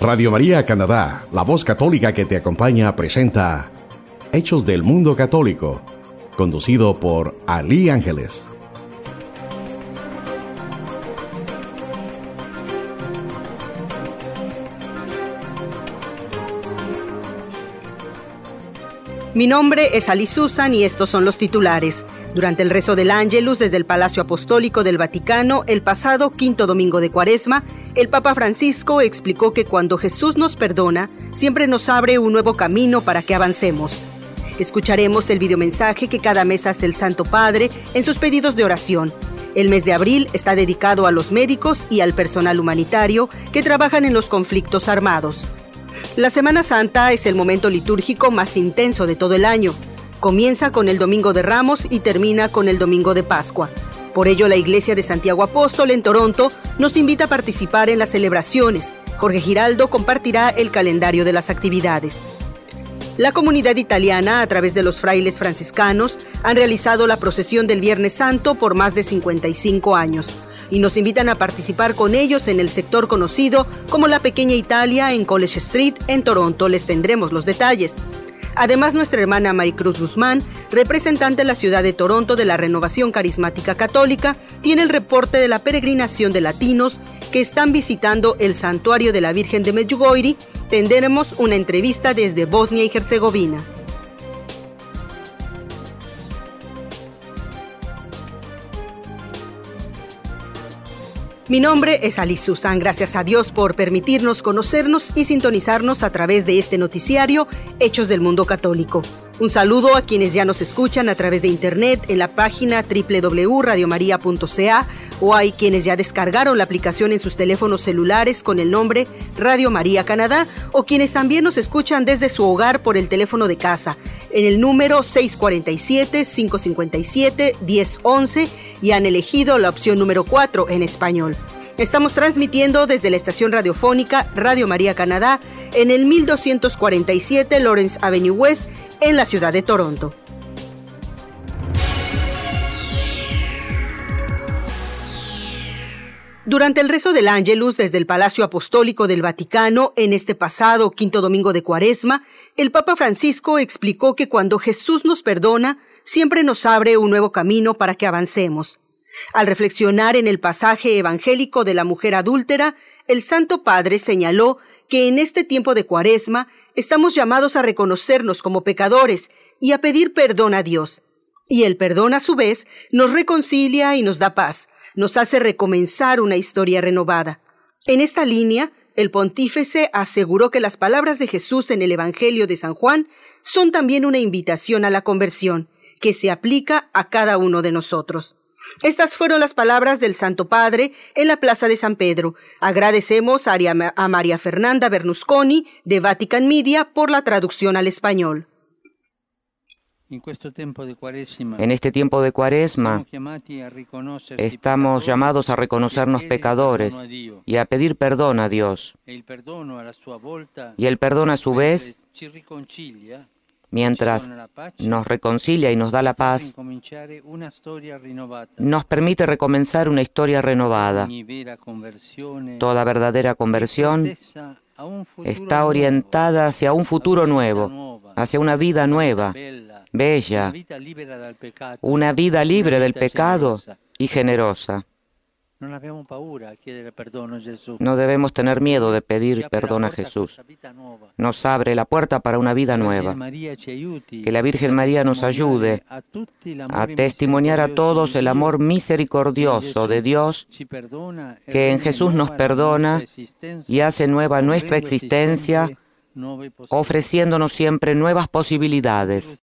Radio María Canadá, la voz católica que te acompaña, presenta Hechos del Mundo Católico, conducido por Ali Ángeles. Mi nombre es Ali Susan y estos son los titulares. Durante el rezo del Ángelus desde el Palacio Apostólico del Vaticano, el pasado quinto domingo de Cuaresma, el Papa Francisco explicó que cuando Jesús nos perdona, siempre nos abre un nuevo camino para que avancemos. Escucharemos el videomensaje que cada mes hace el Santo Padre en sus pedidos de oración. El mes de abril está dedicado a los médicos y al personal humanitario que trabajan en los conflictos armados. La Semana Santa es el momento litúrgico más intenso de todo el año. Comienza con el Domingo de Ramos y termina con el Domingo de Pascua. Por ello, la Iglesia de Santiago Apóstol en Toronto nos invita a participar en las celebraciones. Jorge Giraldo compartirá el calendario de las actividades. La comunidad italiana, a través de los frailes franciscanos, han realizado la procesión del Viernes Santo por más de 55 años y nos invitan a participar con ellos en el sector conocido como la Pequeña Italia en College Street en Toronto. Les tendremos los detalles. Además, nuestra hermana Maricruz Guzmán, representante de la ciudad de Toronto de la Renovación Carismática Católica, tiene el reporte de la peregrinación de latinos que están visitando el santuario de la Virgen de Medjugorje. Tendremos una entrevista desde Bosnia y Herzegovina. Mi nombre es Alice Susan. Gracias a Dios por permitirnos conocernos y sintonizarnos a través de este noticiario Hechos del Mundo Católico. Un saludo a quienes ya nos escuchan a través de internet en la página www.radiomaria.ca o hay quienes ya descargaron la aplicación en sus teléfonos celulares con el nombre Radio María Canadá o quienes también nos escuchan desde su hogar por el teléfono de casa en el número 647-557-1011 y han elegido la opción número 4 en español. Estamos transmitiendo desde la estación radiofónica Radio María Canadá en el 1247 Lawrence Avenue West en la ciudad de Toronto. Durante el rezo del Ángelus desde el Palacio Apostólico del Vaticano en este pasado quinto domingo de Cuaresma, el Papa Francisco explicó que cuando Jesús nos perdona, siempre nos abre un nuevo camino para que avancemos. Al reflexionar en el pasaje evangélico de la mujer adúltera, el Santo Padre señaló que en este tiempo de cuaresma estamos llamados a reconocernos como pecadores y a pedir perdón a Dios. Y el perdón, a su vez, nos reconcilia y nos da paz, nos hace recomenzar una historia renovada. En esta línea, el pontífice aseguró que las palabras de Jesús en el Evangelio de San Juan son también una invitación a la conversión, que se aplica a cada uno de nosotros. Estas fueron las palabras del Santo Padre en la Plaza de San Pedro. Agradecemos a María Fernanda Bernusconi de Vatican Media por la traducción al español. En este tiempo de cuaresma estamos llamados a reconocernos pecadores y a pedir perdón a Dios. Y el perdón a su vez mientras nos reconcilia y nos da la paz, nos permite recomenzar una historia renovada. Toda verdadera conversión está orientada hacia un futuro nuevo, hacia una vida nueva, bella, una vida libre del pecado y generosa. No debemos tener miedo de pedir perdón a Jesús. Nos abre la puerta para una vida nueva. Que la Virgen María nos ayude a testimoniar a todos el amor misericordioso de Dios que en Jesús nos perdona y hace nueva nuestra existencia, ofreciéndonos siempre nuevas posibilidades.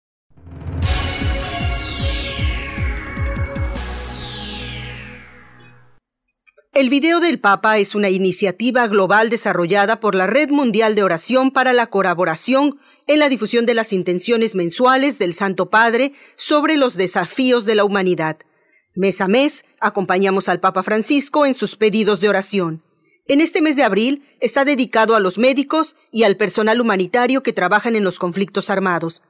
El video del Papa es una iniciativa global desarrollada por la Red Mundial de Oración para la Colaboración en la difusión de las intenciones mensuales del Santo Padre sobre los desafíos de la humanidad. Mes a mes acompañamos al Papa Francisco en sus pedidos de oración. En este mes de abril está dedicado a los médicos y al personal humanitario que trabajan en los conflictos armados.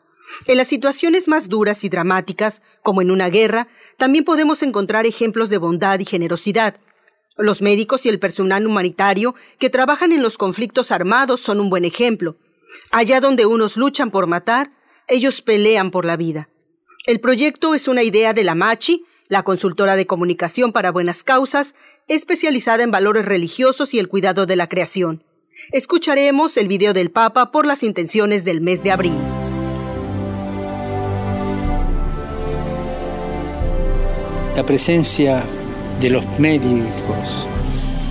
En las situaciones más duras y dramáticas, como en una guerra, también podemos encontrar ejemplos de bondad y generosidad. Los médicos y el personal humanitario que trabajan en los conflictos armados son un buen ejemplo. Allá donde unos luchan por matar, ellos pelean por la vida. El proyecto es una idea de la Machi, la consultora de comunicación para buenas causas, especializada en valores religiosos y el cuidado de la creación. Escucharemos el video del Papa por las intenciones del mes de abril. La presencia de los médicos,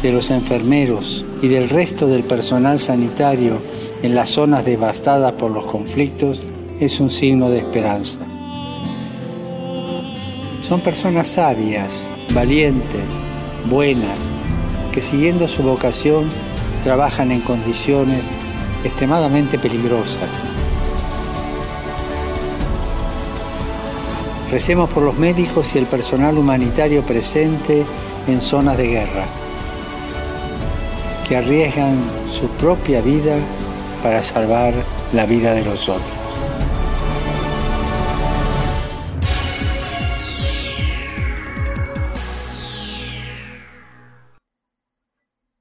de los enfermeros y del resto del personal sanitario en las zonas devastadas por los conflictos es un signo de esperanza. Son personas sabias, valientes, buenas, que siguiendo su vocación trabajan en condiciones extremadamente peligrosas. Recemos por los médicos y el personal humanitario presente en zonas de guerra, que arriesgan su propia vida para salvar la vida de los otros.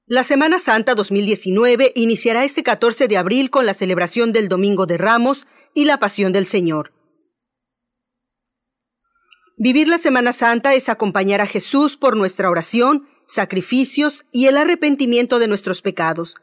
La Semana Santa 2019 iniciará este 14 de abril con la celebración del Domingo de Ramos y la Pasión del Señor. Vivir la Semana Santa es acompañar a Jesús por nuestra oración, sacrificios y el arrepentimiento de nuestros pecados,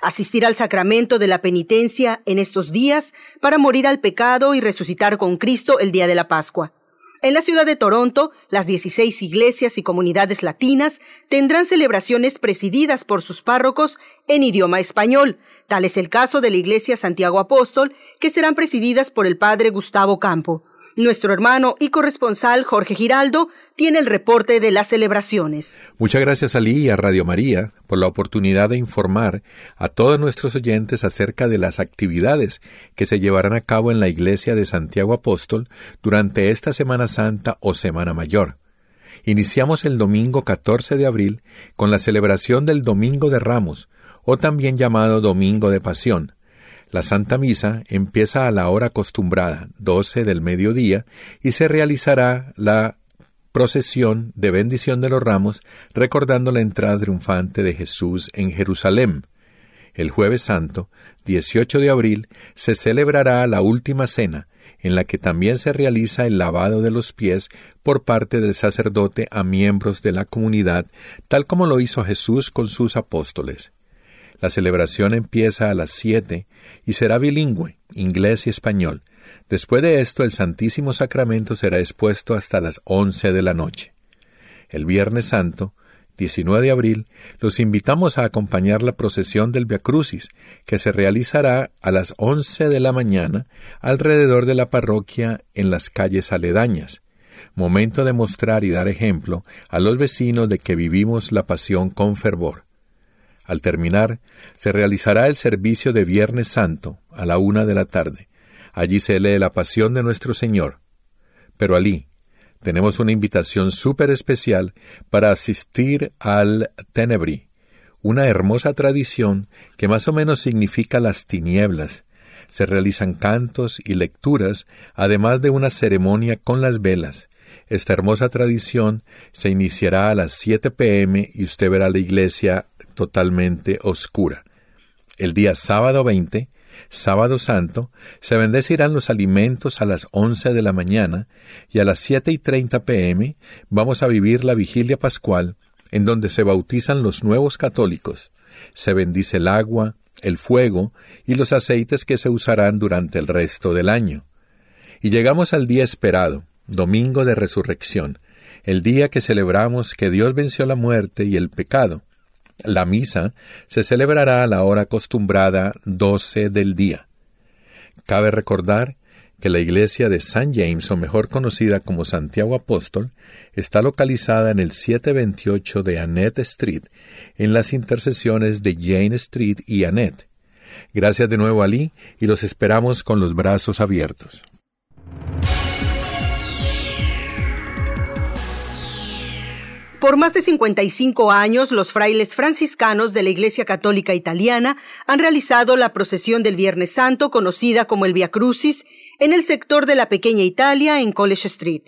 asistir al sacramento de la penitencia en estos días para morir al pecado y resucitar con Cristo el día de la Pascua. En la ciudad de Toronto, las 16 iglesias y comunidades latinas tendrán celebraciones presididas por sus párrocos en idioma español. Tal es el caso de la Iglesia Santiago Apóstol, que serán presididas por el padre Gustavo Campo. Nuestro hermano y corresponsal Jorge Giraldo tiene el reporte de las celebraciones. Muchas gracias a y a Radio María por la oportunidad de informar a todos nuestros oyentes acerca de las actividades que se llevarán a cabo en la Iglesia de Santiago Apóstol durante esta Semana Santa o Semana Mayor. Iniciamos el domingo 14 de abril con la celebración del Domingo de Ramos, o también llamado Domingo de Pasión, la Santa Misa empieza a la hora acostumbrada, 12 del mediodía, y se realizará la procesión de bendición de los ramos, recordando la entrada triunfante de Jesús en Jerusalén. El jueves santo, 18 de abril, se celebrará la última cena, en la que también se realiza el lavado de los pies por parte del sacerdote a miembros de la comunidad, tal como lo hizo Jesús con sus apóstoles. La celebración empieza a las siete y será bilingüe, inglés y español. Después de esto, el Santísimo Sacramento será expuesto hasta las once de la noche. El Viernes Santo, 19 de abril, los invitamos a acompañar la procesión del Via Crucis, que se realizará a las once de la mañana alrededor de la parroquia en las calles aledañas. Momento de mostrar y dar ejemplo a los vecinos de que vivimos la pasión con fervor. Al terminar, se realizará el servicio de Viernes Santo a la una de la tarde. Allí se lee la pasión de nuestro Señor. Pero allí tenemos una invitación súper especial para asistir al Tenebri, una hermosa tradición que más o menos significa las tinieblas. Se realizan cantos y lecturas, además de una ceremonia con las velas, esta hermosa tradición se iniciará a las 7 pm y usted verá la iglesia totalmente oscura. El día sábado 20, sábado santo, se bendecirán los alimentos a las 11 de la mañana y a las 7 y 30 pm vamos a vivir la vigilia pascual en donde se bautizan los nuevos católicos. Se bendice el agua, el fuego y los aceites que se usarán durante el resto del año. Y llegamos al día esperado, Domingo de Resurrección, el día que celebramos que Dios venció la muerte y el pecado. La misa se celebrará a la hora acostumbrada doce del día. Cabe recordar que la iglesia de St. James, o mejor conocida como Santiago Apóstol, está localizada en el 728 de Annette Street, en las intercesiones de Jane Street y Annette. Gracias de nuevo, Ali, y los esperamos con los brazos abiertos. Por más de 55 años, los frailes franciscanos de la Iglesia Católica Italiana han realizado la procesión del Viernes Santo, conocida como el Via Crucis, en el sector de la Pequeña Italia en College Street.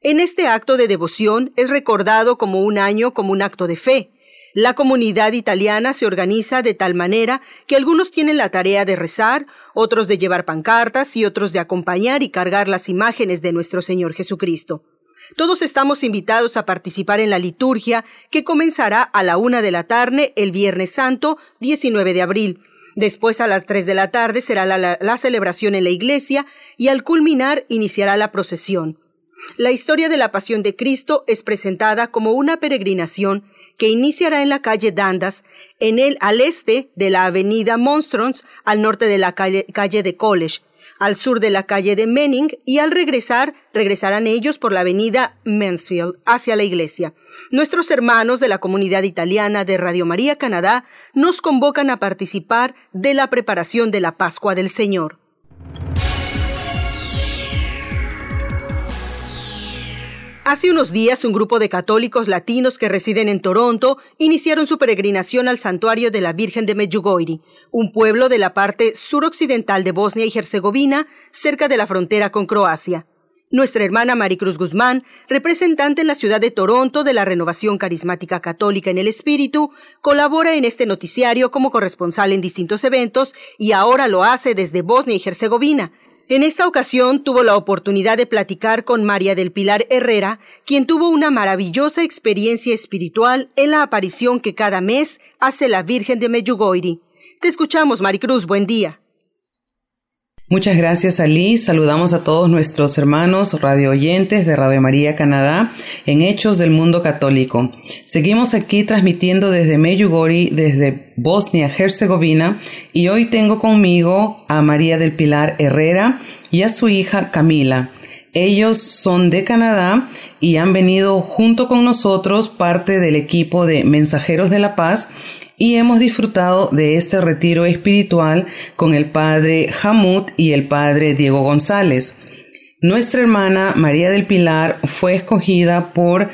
En este acto de devoción es recordado como un año como un acto de fe, La comunidad italiana se organiza de tal manera que algunos tienen la tarea de rezar, otros de llevar pancartas y otros de acompañar y cargar las imágenes de nuestro Señor Jesucristo. Todos estamos invitados a participar en la liturgia que comenzará a la una de la tarde el Viernes Santo, 19 de abril. Después a las tres de la tarde será la, la celebración en la iglesia y al culminar iniciará la procesión. La historia de la Pasión de Cristo es presentada como una peregrinación que iniciará en la calle Dandas, en el al este de la avenida Monstrons, al norte de la calle, de College, al sur de la calle de Menning y al regresar, regresarán ellos por la avenida Mansfield hacia la iglesia. Nuestros hermanos de la comunidad italiana de Radio María Canadá nos convocan a participar de la preparación de la Pascua del Señor. Hace unos días, un grupo de católicos latinos que residen en Toronto iniciaron su peregrinación al santuario de la Virgen de Medjugorje, un pueblo de la parte suroccidental de Bosnia y Herzegovina, cerca de la frontera con Croacia. Nuestra hermana Maricruz Guzmán, representante en la ciudad de Toronto de la Renovación Carismática Católica en el Espíritu, colabora en este noticiario como corresponsal en distintos eventos y ahora lo hace desde Bosnia y Herzegovina, en esta ocasión tuvo la oportunidad de platicar con María del Pilar Herrera, quien tuvo una maravillosa experiencia espiritual en la aparición que cada mes hace la Virgen de Meyugoiri. Te escuchamos, Maricruz, buen día. Muchas gracias, Ali. Saludamos a todos nuestros hermanos radio oyentes de Radio María Canadá en Hechos del Mundo Católico. Seguimos aquí transmitiendo desde Meyugori, desde Bosnia-Herzegovina, y hoy tengo conmigo a María del Pilar Herrera y a su hija Camila. Ellos son de Canadá y han venido junto con nosotros parte del equipo de Mensajeros de la Paz y hemos disfrutado de este retiro espiritual con el padre Hamut y el padre Diego González. Nuestra hermana María del Pilar fue escogida por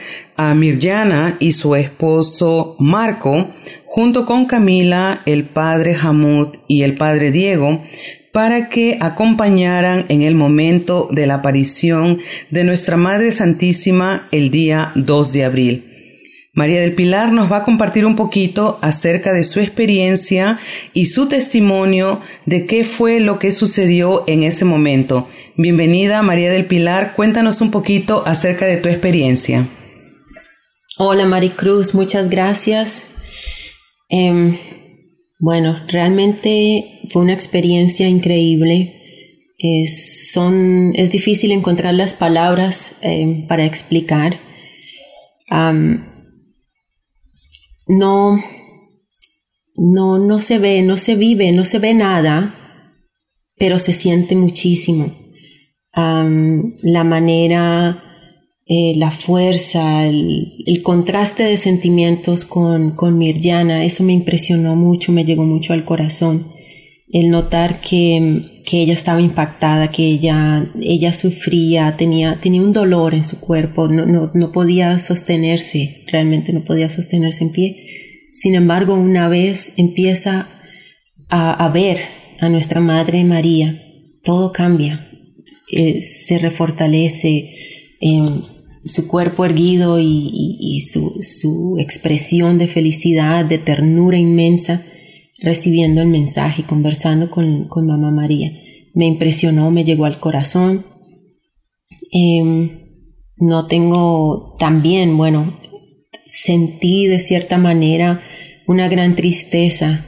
Mirjana y su esposo Marco, junto con Camila, el padre Hamut y el padre Diego, para que acompañaran en el momento de la aparición de nuestra Madre Santísima el día 2 de abril. María del Pilar nos va a compartir un poquito acerca de su experiencia y su testimonio de qué fue lo que sucedió en ese momento. Bienvenida María del Pilar, cuéntanos un poquito acerca de tu experiencia. Hola Maricruz, muchas gracias. Em, bueno, realmente fue una experiencia increíble. Es, son, es difícil encontrar las palabras em, para explicar no, no, no se ve, no se vive, no se ve nada, pero se siente muchísimo. la manera, eh, la fuerza, el, contraste de sentimientos con, con Mirjana, eso me impresionó mucho, me llegó mucho al corazón. El notar que, que ella estaba impactada, que ella, ella sufría, tenía, tenía un dolor en su cuerpo, no, no, no podía sostenerse, realmente no podía sostenerse en pie. Sin embargo, una vez empieza a, a ver a nuestra Madre María, todo cambia, eh, se refortalece, su cuerpo erguido y, y, su, su, expresión de felicidad, de ternura inmensa, recibiendo el mensaje y conversando con, con Mamá María. Me impresionó, me llegó al corazón. Em, no tengo también, bueno, sentí de cierta manera una gran tristeza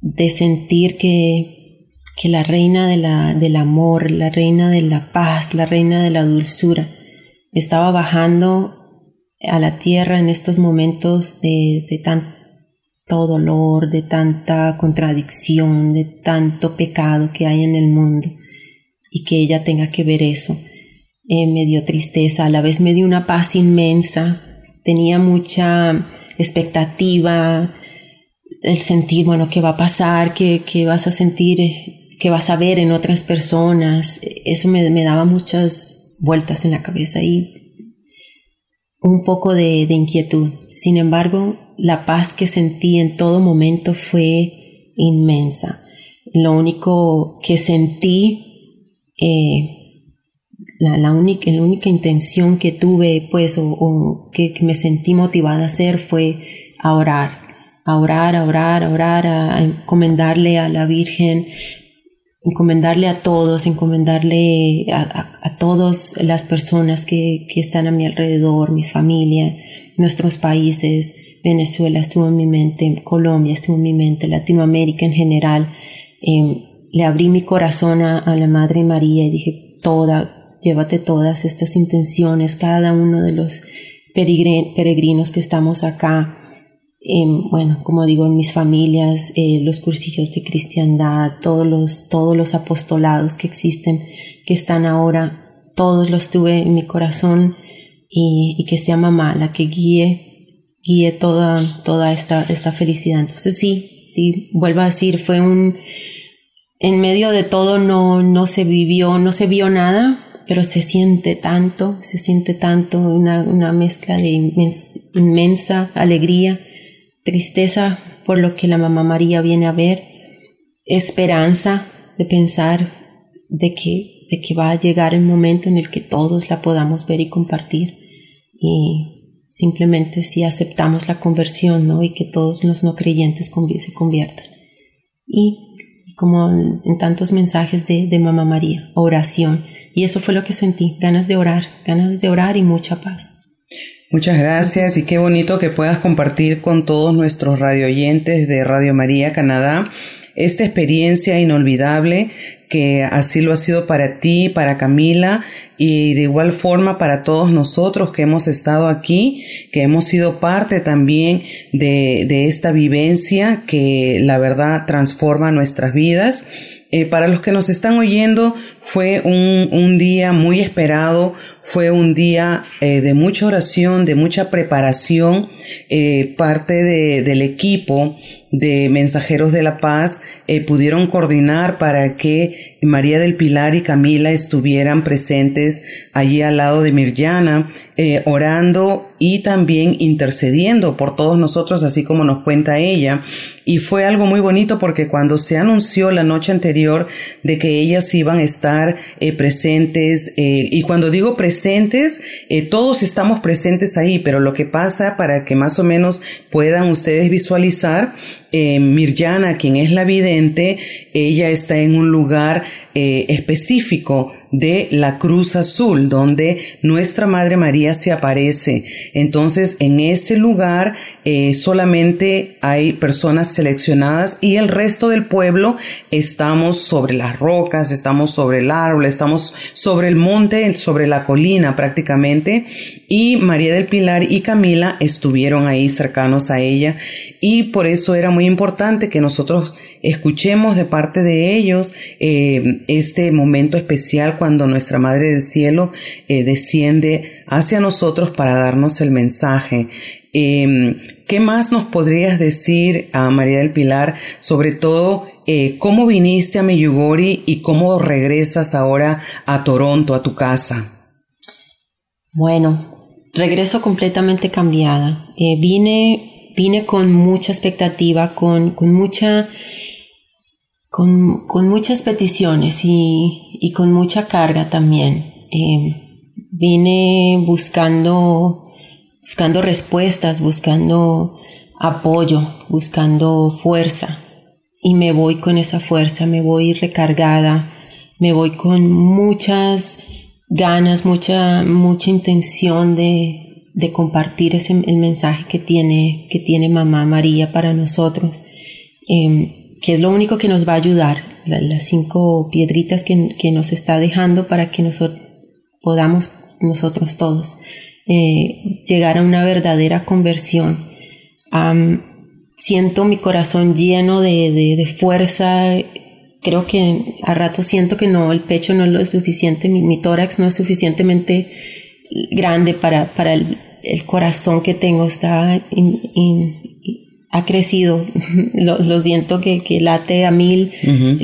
de sentir que, que la reina de la, del amor, la reina de la paz, la reina de la dulzura, estaba bajando a la tierra en estos momentos de, de dolor, de tanta contradicción, de tanto pecado que hay en el mundo y que ella tenga que ver eso. Eh, me dio tristeza, a la vez me dio una paz inmensa, tenía mucha expectativa, el sentir, bueno, qué va a pasar, qué, qué vas a sentir, qué vas a ver en otras personas, eso me, me daba muchas vueltas en la cabeza y un poco de, inquietud. Sin embargo, la paz que sentí en todo momento fue inmensa. Lo único que sentí, eh, la, única, intención que tuve, pues, o, que, me sentí motivada a hacer fue a orar, a orar, a orar, a orar, a encomendarle a la Virgen, encomendarle a todos, encomendarle a, a, todas las personas que, que, están a mi alrededor, mis familia, nuestros países, Venezuela estuvo en mi mente, Colombia estuvo en mi mente, Latinoamérica en general. Eh, le abrí mi corazón a, a, la Madre María y dije, toda, llévate todas estas intenciones, cada uno de los peregrinos que estamos acá, bueno, como digo, en mis familias, eh, los cursillos de cristiandad, todos los, todos los apostolados que existen, que están ahora, todos los tuve en mi corazón y, y que sea mamá la que guíe, guíe toda, toda esta, esta felicidad. Entonces sí, sí, vuelvo a decir, fue un, en medio de todo no, no se vivió, no se vio nada, pero se siente tanto, se siente tanto, una, una mezcla de inmensa alegría tristeza por lo que la mamá María viene a ver, esperanza de pensar de que, de que va a llegar el momento en el que todos la podamos ver y compartir y simplemente si aceptamos la conversión ¿no? y que todos los no creyentes se conviertan. Y como en tantos mensajes de, de Mamá María, oración. Y eso fue lo que sentí, ganas de orar, ganas de orar y mucha paz. Muchas gracias y qué bonito que puedas compartir con todos nuestros radioyentes de Radio María Canadá esta experiencia inolvidable que así lo ha sido para ti, para Camila y de igual forma para todos nosotros que hemos estado aquí, que hemos sido parte también de, de esta vivencia que la verdad transforma nuestras vidas. Eh, para los que nos están oyendo, fue un, un día muy esperado, fue un día eh, de mucha oración, de mucha preparación. Eh, parte de, del equipo de Mensajeros de la Paz eh, pudieron coordinar para que María del Pilar y Camila estuvieran presentes allí al lado de Mirjana, eh, orando y también intercediendo por todos nosotros, así como nos cuenta ella. Y fue algo muy bonito porque cuando se anunció la noche anterior de que ellas iban a estar eh, presentes, eh, y cuando digo presentes, eh, todos estamos presentes ahí, pero lo que pasa para que más o menos puedan ustedes visualizar, eh, Mirjana, quien es la vidente, ella está en un lugar eh, específico de la Cruz Azul, donde nuestra Madre María se aparece. Entonces, en ese lugar eh, solamente hay personas seleccionadas y el resto del pueblo estamos sobre las rocas, estamos sobre el árbol, estamos sobre el monte, sobre la colina prácticamente. Y María del Pilar y Camila estuvieron ahí cercanos a ella y por eso era muy importante que nosotros escuchemos de parte de ellos eh, este momento especial cuando nuestra Madre del Cielo eh, desciende hacia nosotros para darnos el mensaje. Em, ¿Qué más nos podrías decir a María del Pilar, sobre todo eh, cómo viniste a Meyugori y cómo regresas ahora a Toronto, a tu casa? Bueno, regreso completamente cambiada. vine, vine con mucha expectativa, con, con mucha con, con muchas peticiones y, y, con mucha carga también. Eh, vine buscando, buscando respuestas, buscando apoyo, buscando fuerza y me voy con esa fuerza, me voy recargada, me voy con muchas ganas, mucha, mucha intención de, de compartir ese, el mensaje que tiene, que tiene mamá María para nosotros. Eh, que es lo único que nos va a ayudar, las cinco piedritas que, que nos está dejando para que nosotros podamos nosotros todos eh, llegar a una verdadera conversión. siento mi corazón lleno de, de, fuerza, creo que a rato siento que no, el pecho no es lo suficiente, mi, tórax no es suficientemente grande para, para el, el corazón que tengo, está ha crecido, lo, siento que, que, late a mil,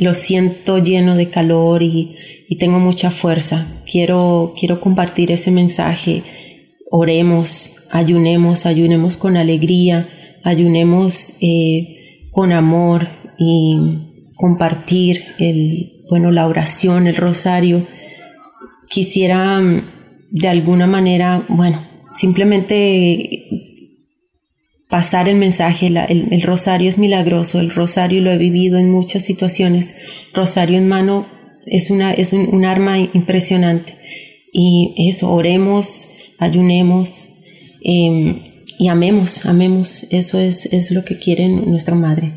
lo siento lleno de calor y, y, tengo mucha fuerza. Quiero, quiero compartir ese mensaje. Oremos, ayunemos, ayunemos con alegría, ayunemos eh, con amor y compartir el, bueno, la oración, el rosario. Quisiera mm, de alguna manera, bueno, simplemente pasar el mensaje. el, rosario es milagroso, el rosario lo he vivido en muchas situaciones. Rosario en mano es, una, es un, arma impresionante. Y eso, oremos, ayunemos em, y amemos, amemos. Eso es, es lo que quiere nuestra madre.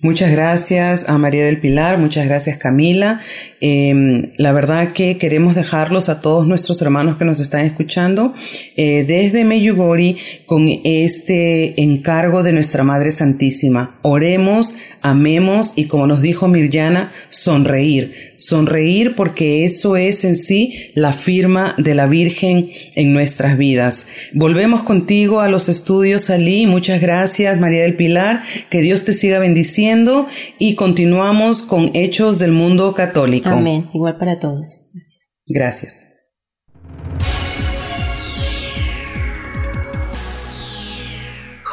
Muchas gracias a María del Pilar, muchas gracias Camila. Em, la verdad que queremos dejarlos a todos nuestros hermanos que nos están escuchando eh, desde Meyugori con este encargo de nuestra Madre Santísima. Oremos, amemos y como nos dijo Mirjana, sonreír. Sonreír porque eso es en sí la firma de la Virgen en nuestras vidas. Volvemos contigo a los estudios, Ali. Muchas gracias, María del Pilar. Que Dios te siga bendiciendo y continuamos con Hechos del Mundo Católico. Amén. Igual para todos. Gracias. Gracias.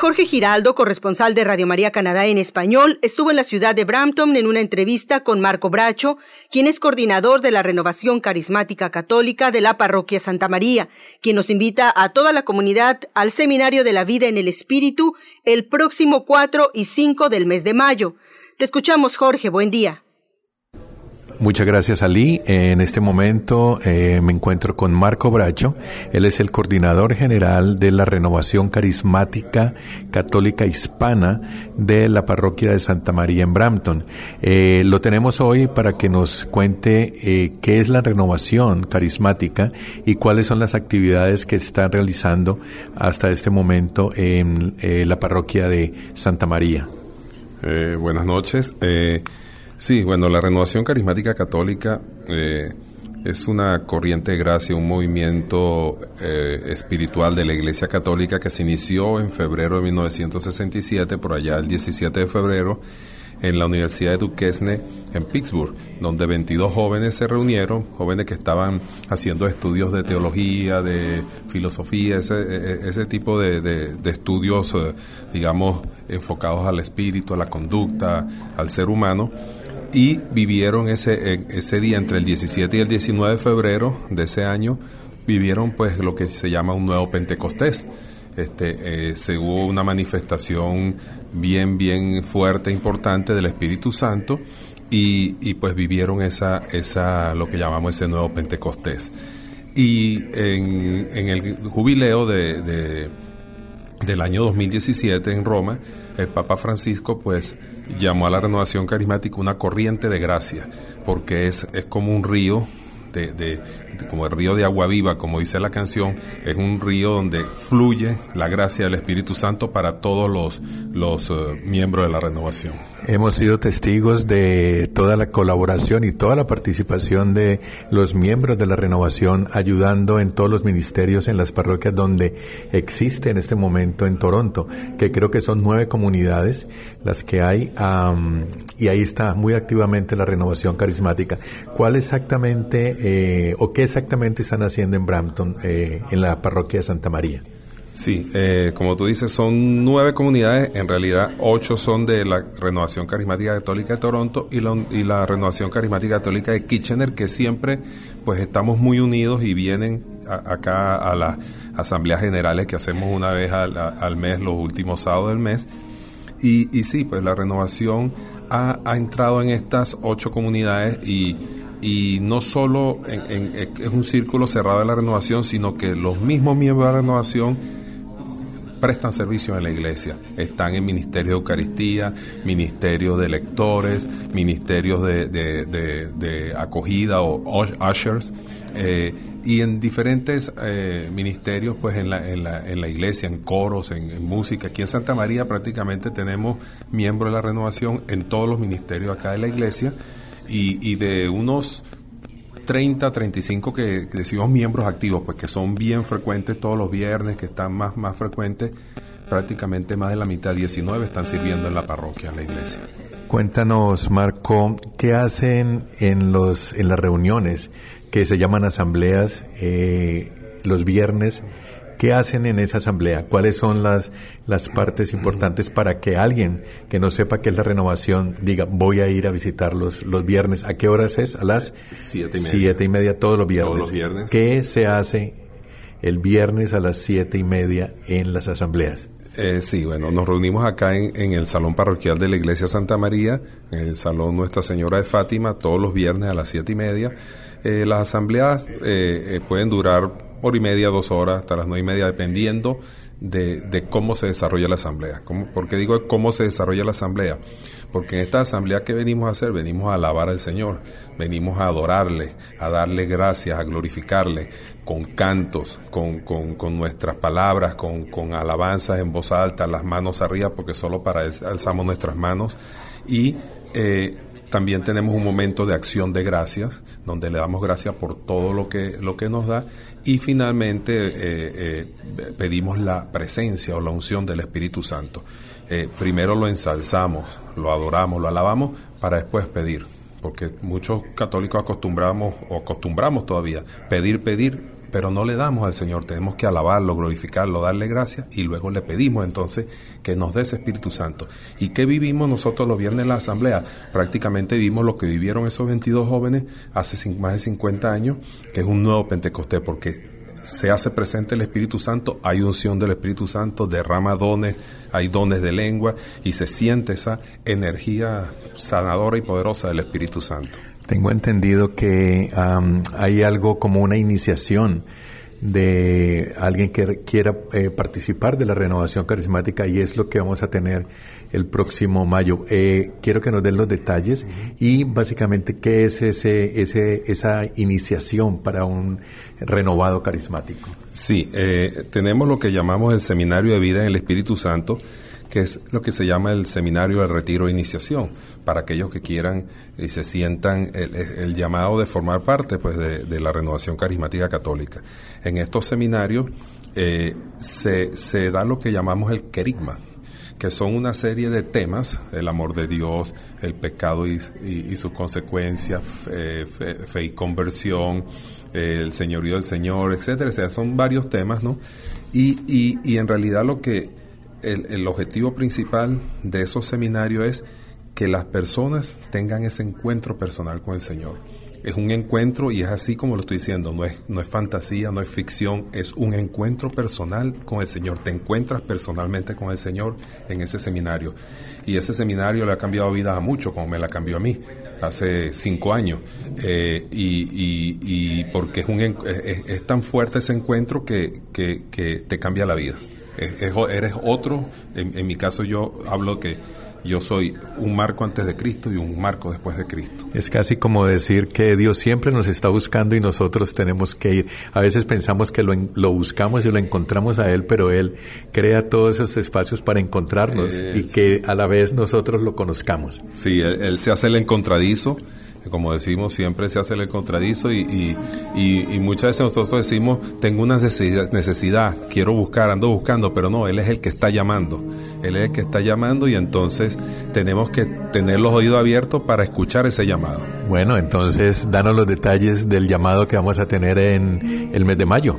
Jorge Giraldo, corresponsal de Radio María Canadá en español, estuvo en la ciudad de Brampton en una entrevista con Marco Bracho, quien es coordinador de la Renovación Carismática Católica de la Parroquia Santa María, quien nos invita a toda la comunidad al Seminario de la Vida en el Espíritu el próximo 4 y 5 del mes de mayo. Te escuchamos, Jorge. Buen día. Muchas gracias, Ali. En este momento eh, me encuentro con Marco Bracho. Él es el coordinador general de la Renovación Carismática Católica Hispana de la parroquia de Santa María en Brampton. Eh, lo tenemos hoy para que nos cuente eh, qué es la renovación carismática y cuáles son las actividades que se están realizando hasta este momento en la parroquia de Santa María. buenas noches. Sí, bueno, la renovación carismática católica eh, es una corriente de gracia, un movimiento eh, espiritual de la Iglesia Católica que se inició en febrero de 1967, por allá el 17 de febrero, en la Universidad de Duquesne en Pittsburgh, donde 22 jóvenes se reunieron, jóvenes que estaban haciendo estudios de teología, de filosofía, ese, e, e, ese tipo de, de estudios, eh, digamos, enfocados al espíritu, a la conducta, al ser humano y vivieron ese, ese día entre el 17 y el 19 de febrero de ese año, vivieron pues lo que se llama un nuevo Pentecostés. Este, eh, se hubo una manifestación bien, bien fuerte, importante del Espíritu Santo y, y, pues vivieron esa, esa, lo que llamamos ese nuevo Pentecostés. Y en, en el jubileo de, de, del año 2017 en Roma, el Papa Francisco pues llamó a la renovación carismática una corriente de gracia, porque es, es como un río de, como el río de agua viva, como dice la canción, es un río donde fluye la gracia del Espíritu Santo para todos los, los eh, miembros de la renovación. Hemos sido testigos de toda la colaboración y toda la participación de los miembros de la renovación ayudando en todos los ministerios en las parroquias donde existe en este momento en Toronto, que creo que son nueve comunidades las que hay y ahí está muy activamente la renovación carismática. ¿Cuál exactamente eh, o qué exactamente están haciendo en Brampton eh, en la parroquia de Santa María? Sí, eh, como tú dices, son nueve comunidades, en realidad ocho son de la Renovación Carismática Católica de Toronto y la, Renovación Carismática Católica de Kitchener, que siempre pues estamos muy unidos y vienen acá a las asambleas generales que hacemos una vez al, mes, los últimos sábados del mes. Y, y sí, pues la renovación ha, ha entrado en estas ocho comunidades y y no solo en, es un círculo cerrado de la renovación, sino que los mismos miembros de la renovación prestan servicio en la iglesia. Están en ministerios de Eucaristía, ministerios de lectores, ministerios de, de, acogida o ushers, eh, y en diferentes eh, ministerios pues en la, en, la, en la iglesia, en coros, en, música. Aquí en Santa María prácticamente tenemos miembros de la renovación en todos los ministerios acá de la iglesia y, de unos 30, 35 que, decimos miembros activos, pues que son bien frecuentes todos los viernes, que están más, más frecuentes, prácticamente más de la mitad, 19, están sirviendo en la parroquia, en la iglesia. Cuéntanos, Marco, ¿qué hacen en, los, en las reuniones que se llaman asambleas eh, los viernes? ¿Qué hacen en esa asamblea? ¿Cuáles son las, las partes importantes para que alguien que no sepa qué es la renovación diga, voy a ir a visitarlos los viernes? ¿A qué horas es? A las siete y media. Siete y media todos los viernes. Todos los viernes. ¿Qué se hace el viernes a las siete y media en las asambleas? Eh, sí, bueno, nos reunimos acá en, el Salón Parroquial de la Iglesia Santa María, en el Salón Nuestra Señora de Fátima, todos los viernes a las siete y media. Eh, las asambleas eh, pueden durar hora y media, dos horas, hasta las nueve y media, dependiendo de, cómo se desarrolla la asamblea. ¿Cómo, ¿Por qué digo cómo se desarrolla la asamblea? Porque en esta asamblea que venimos a hacer, venimos a alabar al Señor, venimos a adorarle, a darle gracias, a glorificarle, con cantos, con, con, nuestras palabras, con, con, alabanzas en voz alta, las manos arriba, porque solo para alzamos nuestras manos. Y eh, también tenemos un momento de acción de gracias, donde le damos gracias por todo lo que, lo que nos da. Y finalmente eh, eh, pedimos la presencia o la unción del Espíritu Santo. primero lo ensalzamos, lo adoramos, lo alabamos, para después pedir porque muchos católicos acostumbramos o acostumbramos todavía pedir, pedir, pero no le damos al Señor, tenemos que alabarlo, glorificarlo, darle gracias y luego le pedimos entonces que nos dé ese Espíritu Santo. ¿Y qué vivimos nosotros los viernes en la asamblea? Prácticamente vivimos lo que vivieron esos 22 jóvenes hace más de 50 años, que es un nuevo Pentecostés, porque se hace presente el Espíritu Santo, hay unción del Espíritu Santo, derrama dones, hay dones de lengua y se siente esa energía sanadora y poderosa del Espíritu Santo. Tengo entendido que hay algo como una iniciación de alguien que quiera eh, participar de la renovación carismática y es lo que vamos a tener el próximo mayo. Eh, quiero que nos den los detalles y básicamente qué es ese, ese, esa iniciación para un renovado carismático. Sí, eh, tenemos lo que llamamos el Seminario de Vida en el Espíritu Santo, que es lo que se llama el Seminario de Retiro e Iniciación para aquellos que quieran y se sientan el, llamado de formar parte pues, de, la renovación carismática católica. En estos seminarios eh, se, se da lo que llamamos el querigma, que son una serie de temas, el amor de Dios, el pecado y, sus consecuencias, fe, y conversión, el señorío del Señor, etcétera. O son varios temas, ¿no? Y, y en realidad lo que el, el objetivo principal de esos seminarios es que las personas tengan ese encuentro personal con el Señor. Es un encuentro y es así como lo estoy diciendo, no es, no es fantasía, no es ficción, es un encuentro personal con el Señor. Te encuentras personalmente con el Señor en ese seminario. Y ese seminario le ha cambiado vida a muchos, como me la cambió a mí hace cinco años. Eh, y, y, porque es, un, es, tan fuerte ese encuentro que, que, que te cambia la vida. Eres otro, en, en mi caso yo hablo que yo soy un marco antes de Cristo y un marco después de Cristo. Es casi como decir que Dios siempre nos está buscando y nosotros tenemos que ir. A veces pensamos que lo, lo buscamos y lo encontramos a Él, pero Él crea todos esos espacios para encontrarnos y que a la vez nosotros lo conozcamos. Sí, él se hace el encontradizo como decimos, siempre se hace el contradizo y, muchas veces nosotros decimos, tengo una necesidad, necesidad, quiero buscar, ando buscando, pero no, Él es el que está llamando, Él es el que está llamando y entonces tenemos que tener los oídos abiertos para escuchar ese llamado. Bueno, entonces danos los detalles del llamado que vamos a tener en el mes de mayo.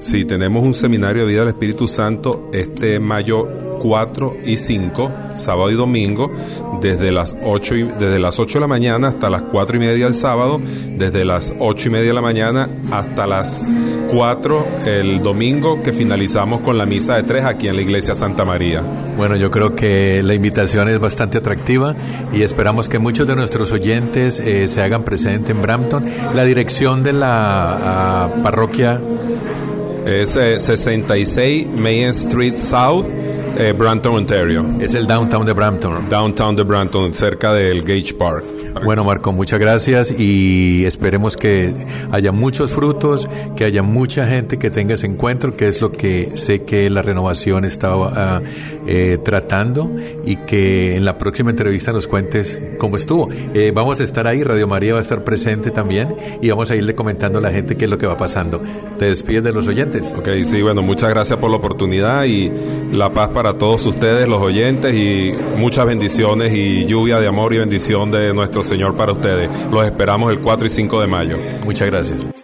Sí, tenemos un seminario de vida del Espíritu Santo este mayo 4 y 5, sábado y domingo, desde las 8, y, desde las 8 de la mañana hasta las 4 y media del sábado, desde las 8 y media de la mañana hasta las 4 el domingo, que finalizamos con la misa de 3 aquí en la iglesia Santa María. Bueno, yo creo que la invitación es bastante atractiva y esperamos que muchos de nuestros oyentes eh, se hagan presente en Brampton. La dirección de la uh, parroquia es 66 eh, Main Street South, eh, Brampton, Ontario. Es el downtown de Brampton. Downtown de Brampton, cerca del Gage Park. Bueno, Marco, muchas gracias y esperemos que haya muchos frutos, que haya mucha gente que tenga ese encuentro, que es lo que sé que la renovación está ah, eh, tratando y que en la próxima entrevista nos cuentes cómo estuvo. Eh, vamos a estar ahí, Radio María va a estar presente también y vamos a irle comentando a la gente qué es lo que va pasando. Te despides de los oyentes. Ok, sí, bueno, muchas gracias por la oportunidad y la paz para todos ustedes, los oyentes, y muchas bendiciones y lluvia de amor y bendición de nuestro Señor para ustedes. Los esperamos el 4 y 5 de mayo. Muchas gracias.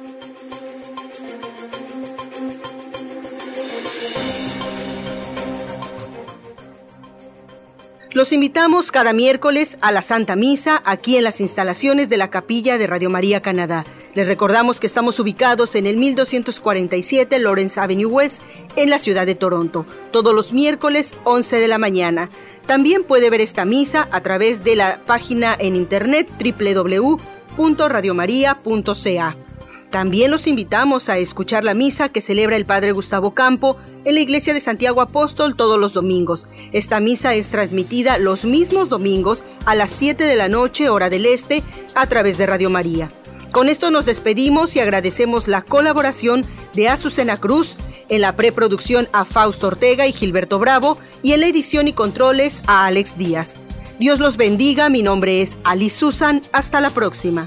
Los invitamos cada miércoles a la Santa Misa aquí en las instalaciones de la capilla de Radio María Canadá. Les recordamos que estamos ubicados en el 1247 Lawrence Avenue West en la ciudad de Toronto, todos los miércoles 11 de la mañana. También puede ver esta misa a través de la página en internet www.radiomaria.ca. También los invitamos a escuchar la misa que celebra el Padre Gustavo Campo en la Iglesia de Santiago Apóstol todos los domingos. Esta misa es transmitida los mismos domingos a las 7 de la noche, hora del este, a través de Radio María. Con esto nos despedimos y agradecemos la colaboración de Azucena Cruz, en la preproducción a Fausto Ortega y Gilberto Bravo y en la edición y controles a Alex Díaz. Dios los bendiga, mi nombre es Ali Susan, hasta la próxima.